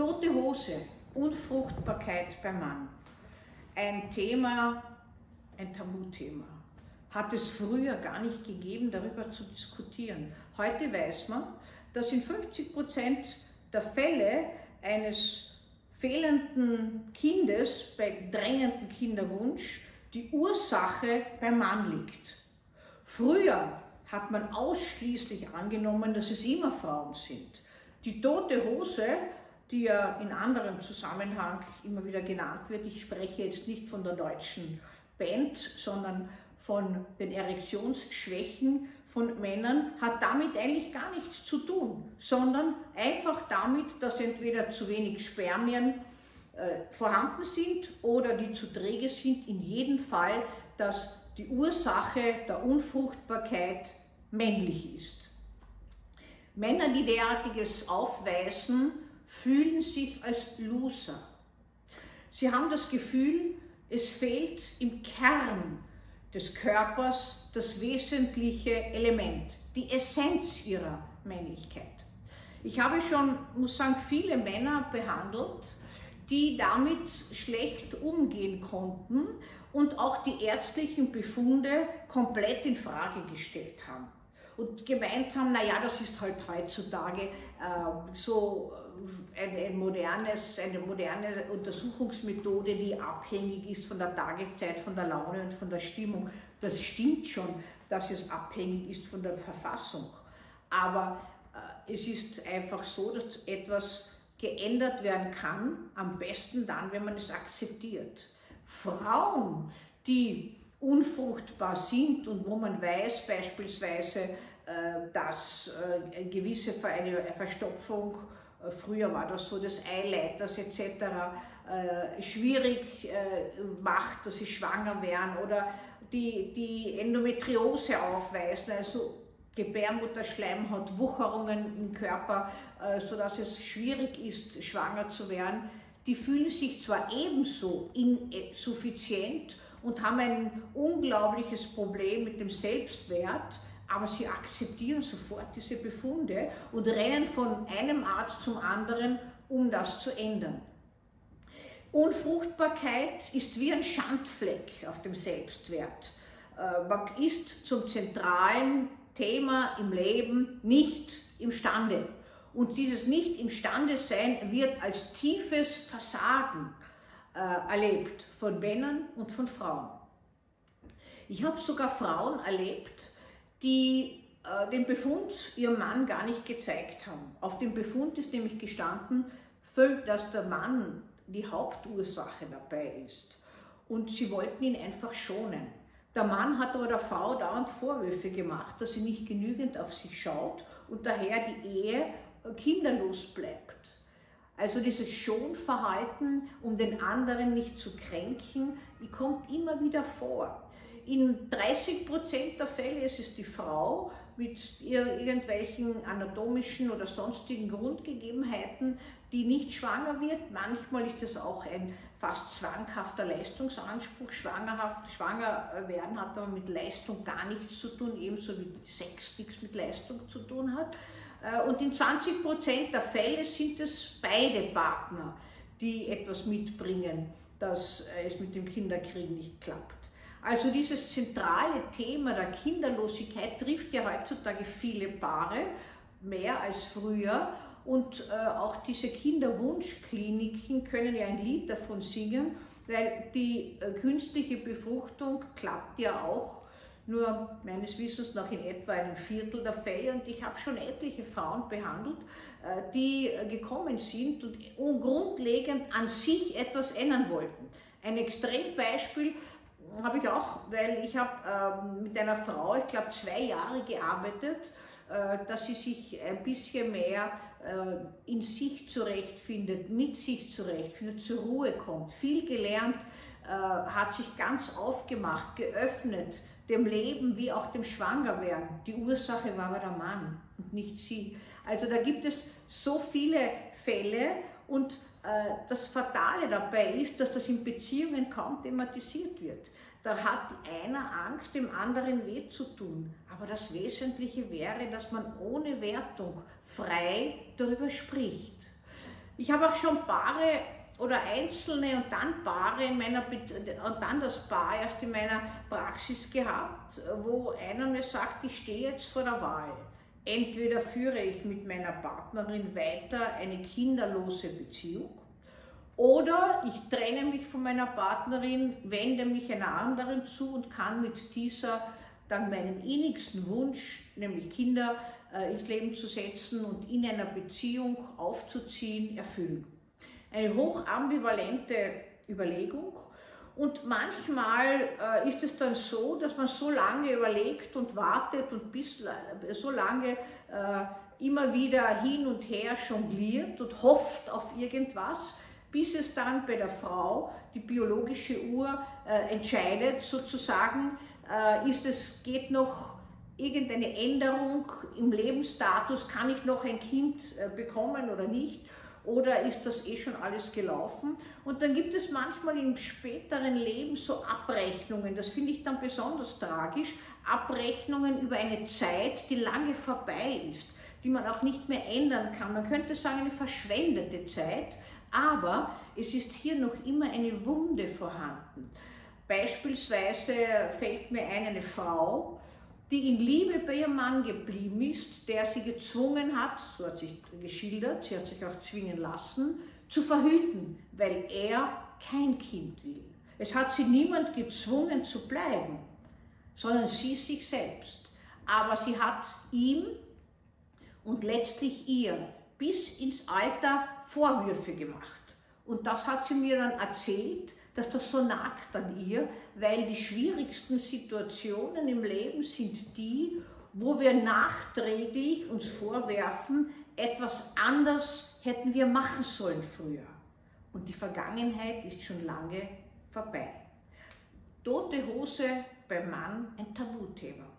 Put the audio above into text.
Tote Hose, Unfruchtbarkeit beim Mann. Ein Thema, ein Tabuthema. Hat es früher gar nicht gegeben, darüber zu diskutieren. Heute weiß man, dass in 50 Prozent der Fälle eines fehlenden Kindes bei drängendem Kinderwunsch die Ursache beim Mann liegt. Früher hat man ausschließlich angenommen, dass es immer Frauen sind. Die tote Hose, die ja in anderem Zusammenhang immer wieder genannt wird, ich spreche jetzt nicht von der deutschen Band, sondern von den Erektionsschwächen von Männern, hat damit eigentlich gar nichts zu tun, sondern einfach damit, dass entweder zu wenig Spermien äh, vorhanden sind oder die zu träge sind, in jedem Fall, dass die Ursache der Unfruchtbarkeit männlich ist. Männer, die derartiges aufweisen, fühlen sich als Loser. Sie haben das Gefühl, es fehlt im Kern des Körpers das wesentliche Element, die Essenz ihrer Männlichkeit. Ich habe schon, muss sagen, viele Männer behandelt, die damit schlecht umgehen konnten und auch die ärztlichen Befunde komplett in Frage gestellt haben und gemeint haben, naja, das ist halt heutzutage äh, so ein, ein, modernes, eine moderne Untersuchungsmethode, die abhängig ist von der Tageszeit, von der Laune und von der Stimmung. Das stimmt schon, dass es abhängig ist von der Verfassung. Aber äh, es ist einfach so, dass etwas geändert werden kann, am besten dann, wenn man es akzeptiert. Frauen, die unfruchtbar sind und wo man weiß beispielsweise, äh, dass äh, gewisse eine Verstopfung, äh, früher war das so des Eileiters etc., schwierig macht, dass sie schwanger werden oder die, die Endometriose aufweisen, also Gebärmutterschleimhaut, Wucherungen im Körper, sodass es schwierig ist, schwanger zu werden, die fühlen sich zwar ebenso insuffizient und haben ein unglaubliches Problem mit dem Selbstwert, aber sie akzeptieren sofort diese Befunde und rennen von einem Arzt zum anderen, um das zu ändern. Unfruchtbarkeit ist wie ein Schandfleck auf dem Selbstwert. Äh, man ist zum zentralen Thema im Leben nicht imstande. Und dieses nicht imstande sein wird als tiefes Versagen äh, erlebt von Männern und von Frauen. Ich habe sogar Frauen erlebt, die äh, den Befund ihrem Mann gar nicht gezeigt haben. Auf dem Befund ist nämlich gestanden, dass der Mann die Hauptursache dabei ist. Und sie wollten ihn einfach schonen. Der Mann hat aber der Frau dauernd Vorwürfe gemacht, dass sie nicht genügend auf sich schaut und daher die Ehe kinderlos bleibt. Also dieses Schonverhalten, um den anderen nicht zu kränken, die kommt immer wieder vor. In 30 Prozent der Fälle ist es die Frau mit irgendwelchen anatomischen oder sonstigen Grundgegebenheiten, die nicht schwanger wird. Manchmal ist es auch ein fast zwanghafter Leistungsanspruch. Schwangerhaft, schwanger werden hat aber mit Leistung gar nichts zu tun, ebenso wie Sex nichts mit Leistung zu tun hat. Äh, und in 20 Prozent der Fälle sind es beide Partner, die etwas mitbringen, dass es mit dem Kinderkriegen nicht klappt. Also dieses zentrale Thema der Kinderlosigkeit trifft ja heutzutage viele Paare, mehr als früher. Und äh, auch diese Kinderwunschkliniken können ja ein Lied davon singen, weil die äh, künstliche Befruchtung klappt ja auch nur meines Wissens nach in etwa einem Viertel der Fälle. Und ich habe schon etliche Frauen behandelt, äh, die äh, gekommen sind und grundlegend an sich etwas ändern wollten. Ein Extrembeispiel habe ich auch, weil ich habe ähm, mit einer Frau, ich glaube zwei Jahre gearbeitet, äh, dass sie sich ein bisschen mehr äh, in sich zurechtfindet, mit sich zurechtfindet, zur Ruhe kommt, viel gelernt, äh, hat sich ganz aufgemacht, geöffnet, dem Leben wie auch dem Schwangerwerden. Die Ursache war aber der Mann und nicht sie. Also da gibt es so viele Fälle und äh, das Fatale dabei ist, dass das in Beziehungen kaum thematisiert wird. Da hat einer Angst, dem anderen weh zu tun. Aber das Wesentliche wäre, dass man ohne Wertung frei darüber spricht. Ich habe auch schon Paare oder Einzelne und dann Paare in meiner und dann das Paar erst in meiner Praxis gehabt, wo einer mir sagt, ich stehe jetzt vor der Wahl. Entweder führe ich mit meiner Partnerin weiter eine kinderlose Beziehung oder ich trenne mich von meiner Partnerin, wende mich einer anderen zu und kann mit dieser dann meinen innigsten Wunsch, nämlich Kinder äh, ins Leben zu setzen und in einer Beziehung aufzuziehen, erfüllen. Eine hochambivalente Überlegung. Und manchmal äh, ist es dann so, dass man so lange überlegt und wartet und bis, so lange äh, immer wieder hin und her jongliert und hofft auf irgendwas, bis es dann bei der Frau die biologische Uhr äh, entscheidet, sozusagen, äh, ist es, geht noch irgendeine Änderung im Lebensstatus, kann ich noch ein Kind äh, bekommen oder nicht? Oder ist das eh schon alles gelaufen? Und dann gibt es manchmal im späteren Leben so Abrechnungen, das finde ich dann besonders tragisch, Abrechnungen über eine Zeit, die lange vorbei ist, die man auch nicht mehr ändern kann. Man könnte sagen, eine verschwendete Zeit, aber es ist hier noch immer eine Wunde vorhanden. Beispielsweise fällt mir ein, eine Frau, die in Liebe bei ihrem Mann geblieben ist, der sie gezwungen hat, so hat sich geschildert, sie hat sich auch zwingen lassen, zu verhüten, weil er kein Kind will. Es hat sie niemand gezwungen zu bleiben, sondern sie sich selbst. Aber sie hat ihm und letztlich ihr bis ins Alter Vorwürfe gemacht. Und das hat sie mir dann erzählt, dass das so nagt an ihr, weil die schwierigsten Situationen im Leben sind die, wo wir nachträglich uns vorwerfen, etwas anders hätten wir machen sollen früher. Und die Vergangenheit ist schon lange vorbei. Tote Hose beim Mann ein Tabuthema.